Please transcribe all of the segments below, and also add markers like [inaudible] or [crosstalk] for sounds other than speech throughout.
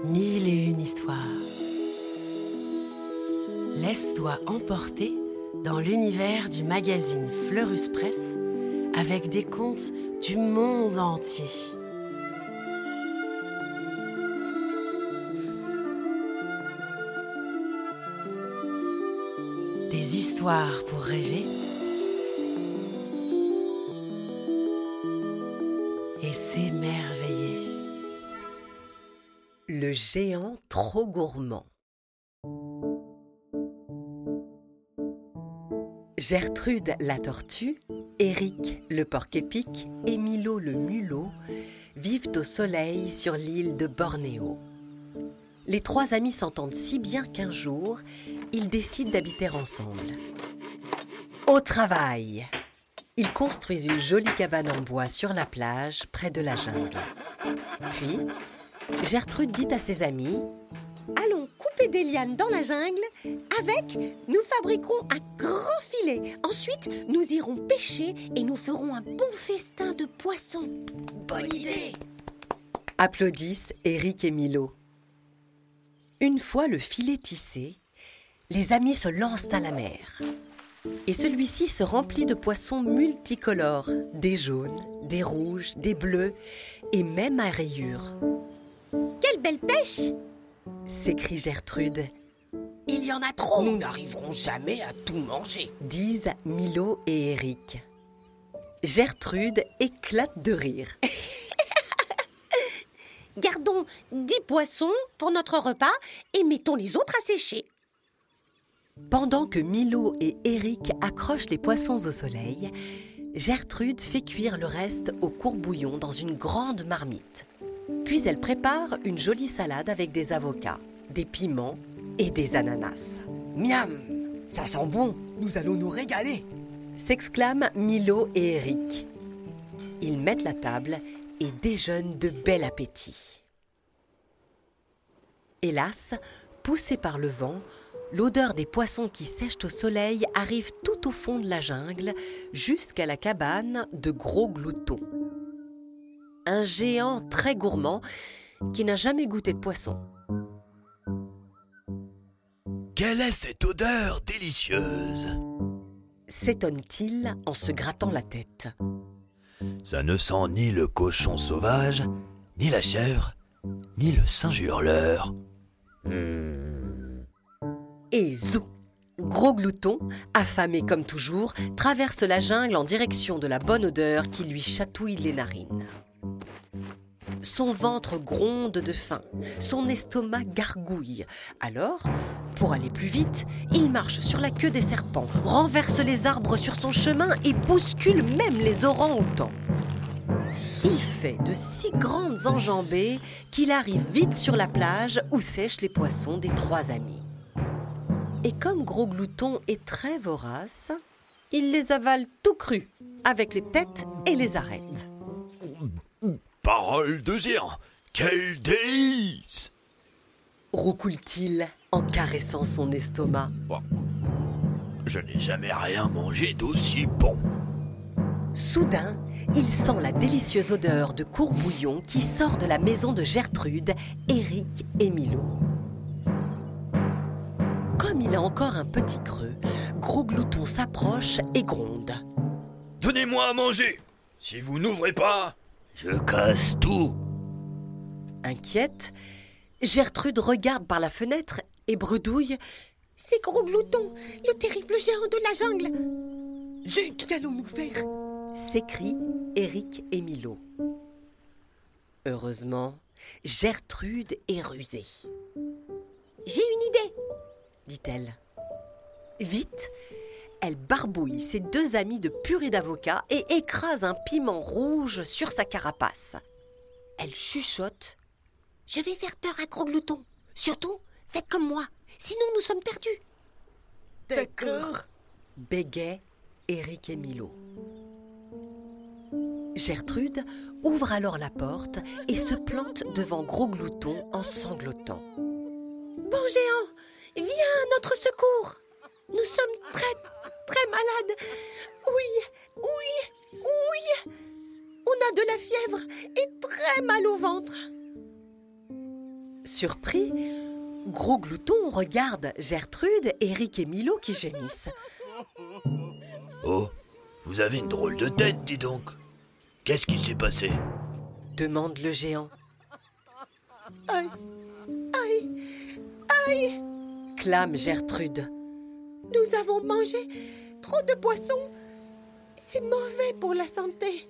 Mille et une histoires. Laisse-toi emporter dans l'univers du magazine Fleurus Press avec des contes du monde entier. Des histoires pour rêver et s'émerveiller. Géant trop gourmand. Gertrude la tortue, Éric le porc-épic et le mulot vivent au soleil sur l'île de Bornéo. Les trois amis s'entendent si bien qu'un jour, ils décident d'habiter ensemble. Au travail Ils construisent une jolie cabane en bois sur la plage, près de la jungle. Puis, Gertrude dit à ses amis Allons couper des lianes dans la jungle. Avec, nous fabriquerons un grand filet. Ensuite, nous irons pêcher et nous ferons un bon festin de poissons. Bonne idée applaudissent Eric et Milo. Une fois le filet tissé, les amis se lancent à la mer. Et celui-ci se remplit de poissons multicolores, des jaunes, des rouges, des bleus et même à rayures. Quelle belle pêche s'écrie Gertrude, Il y en a trop Nous n'arriverons jamais à tout manger. disent Milo et Eric. Gertrude éclate de rire. [laughs] Gardons dix poissons pour notre repas et mettons les autres à sécher. Pendant que Milo et Eric accrochent les poissons au soleil, Gertrude fait cuire le reste au courbouillon dans une grande marmite. Puis elle prépare une jolie salade avec des avocats, des piments et des ananas. Miam Ça sent bon Nous allons nous régaler S'exclament Milo et Eric. Ils mettent la table et déjeunent de bel appétit. Hélas, poussée par le vent, l'odeur des poissons qui sèchent au soleil arrive tout au fond de la jungle, jusqu'à la cabane de Gros Glouton. Un géant très gourmand qui n'a jamais goûté de poisson. Quelle est cette odeur délicieuse? S'étonne-t-il en se grattant la tête. Ça ne sent ni le cochon sauvage, ni la chèvre, ni le singe hurleur. Hmm. Et zou Gros Glouton, affamé comme toujours, traverse la jungle en direction de la bonne odeur qui lui chatouille les narines. Son ventre gronde de faim, son estomac gargouille. Alors, pour aller plus vite, il marche sur la queue des serpents, renverse les arbres sur son chemin et bouscule même les orangs-outans. Il fait de si grandes enjambées qu'il arrive vite sur la plage où sèchent les poissons des trois amis. Et comme Gros Glouton est très vorace, il les avale tout crus, avec les têtes et les arêtes. Parole de géant Quel délice roucoule-t-il en caressant son estomac. Je n'ai jamais rien mangé d'aussi bon. Soudain, il sent la délicieuse odeur de courbouillon qui sort de la maison de Gertrude, Éric et Milo. Comme il a encore un petit creux, Gros Glouton s'approche et gronde. Donnez-moi à manger Si vous n'ouvrez pas, je casse tout Inquiète, Gertrude regarde par la fenêtre et bredouille C'est Gros Glouton, le terrible géant de la jungle. Zut Qu'allons-nous faire? S'écrient Éric et Milo. Heureusement, Gertrude est rusée, J'ai une idée. dit-elle. Vite, elle barbouille ses deux amis de purée d'avocat et écrase un piment rouge sur sa carapace. Elle chuchote Je vais faire peur à Gros Glouton. Surtout, faites comme moi. Sinon, nous sommes perdus. D'accord bégait Éric et Milo. Gertrude ouvre alors la porte et se plante devant Gros Glouton en sanglotant. Bon géant, viens à notre secours. Nous sommes très, très malades. Oui, oui, oui. On a de la fièvre et très mal au ventre. Surpris, Gros Glouton regarde Gertrude, Eric et Milo qui gémissent. [laughs] Oh, vous avez une drôle de tête, dis donc. Qu'est-ce qui s'est passé? Demande le géant. Aïe, aïe, aïe clame Gertrude. Nous avons mangé trop de poissons. C'est mauvais pour la santé.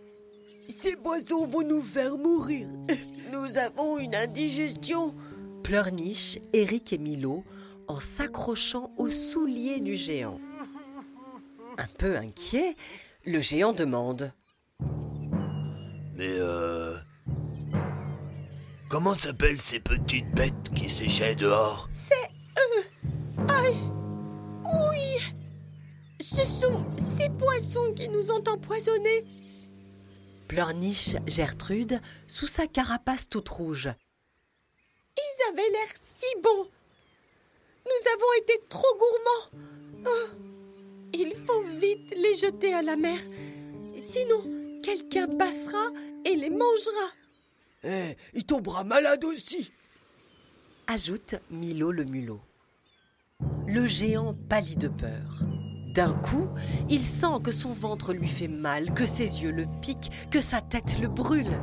Ces poissons vont nous faire mourir. Nous avons une indigestion. Pleurniche Eric et Milo en s'accrochant aux souliers du géant. Un peu inquiet, le géant demande Mais euh. Comment s'appellent ces petites bêtes qui séchaient dehors? C'est eux. Aïe. Poissons qui nous ont empoisonnés. Pleurniche Gertrude sous sa carapace toute rouge. Ils avaient l'air si bons. Nous avons été trop gourmands. Oh, il faut vite les jeter à la mer. Sinon, quelqu'un passera et les mangera. Eh, il tombera malade aussi. Ajoute Milo le mulot. Le géant pâlit de peur. D'un coup, il sent que son ventre lui fait mal, que ses yeux le piquent, que sa tête le brûle.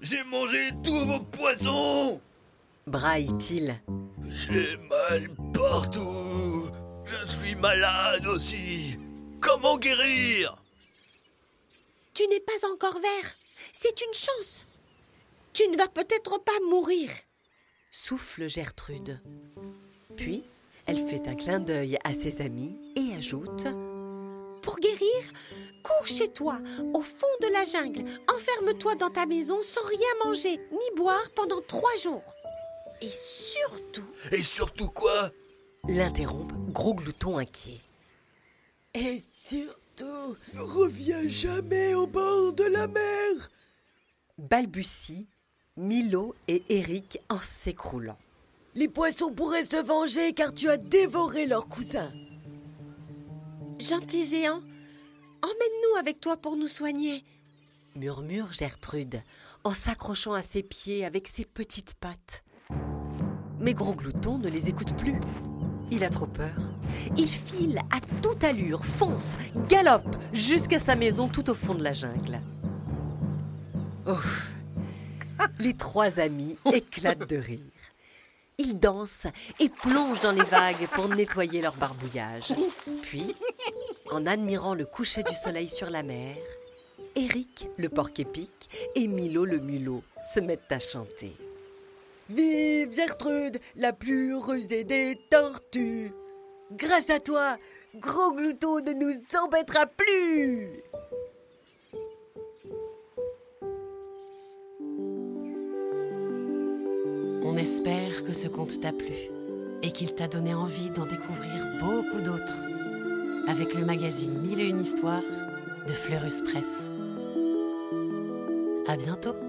J'ai mangé tous vos poissons braille-t-il. J'ai mal partout. Je suis malade aussi. Comment guérir? Tu n'es pas encore vert. C'est une chance. Tu ne vas peut-être pas mourir. Souffle Gertrude. Puis, elle fait un clin d'œil à ses amis et ajoute Pour guérir, cours chez toi, au fond de la jungle. Enferme-toi dans ta maison sans rien manger ni boire pendant trois jours. Et surtout. Et surtout quoi? L'interrompt Gros Glouton inquiet. Et surtout, ne reviens jamais au bord de la mer Balbutie Milo et Eric en s'écroulant. Les poissons pourraient se venger car tu as dévoré leur cousin. Gentil géant, emmène-nous avec toi pour nous soigner. Murmure Gertrude en s'accrochant à ses pieds avec ses petites pattes. Mais Gros Glouton ne les écoute plus. Il a trop peur. Il file à toute allure, fonce, galope jusqu'à sa maison tout au fond de la jungle. Ouf Les trois amis éclatent de rire. Ils dansent et plongent dans les vagues pour nettoyer leur barbouillage. Puis, en admirant le coucher du soleil sur la mer, Eric, le porc-épic, et Milo, le mulot, se mettent à chanter. Vive Gertrude, la plus heureuse des tortues Grâce à toi, Gros Glouton ne nous embêtera plus On espère que ce conte t'a plu et qu'il t'a donné envie d'en découvrir beaucoup d'autres avec le magazine Mille et une histoires de Fleurus Press. À bientôt!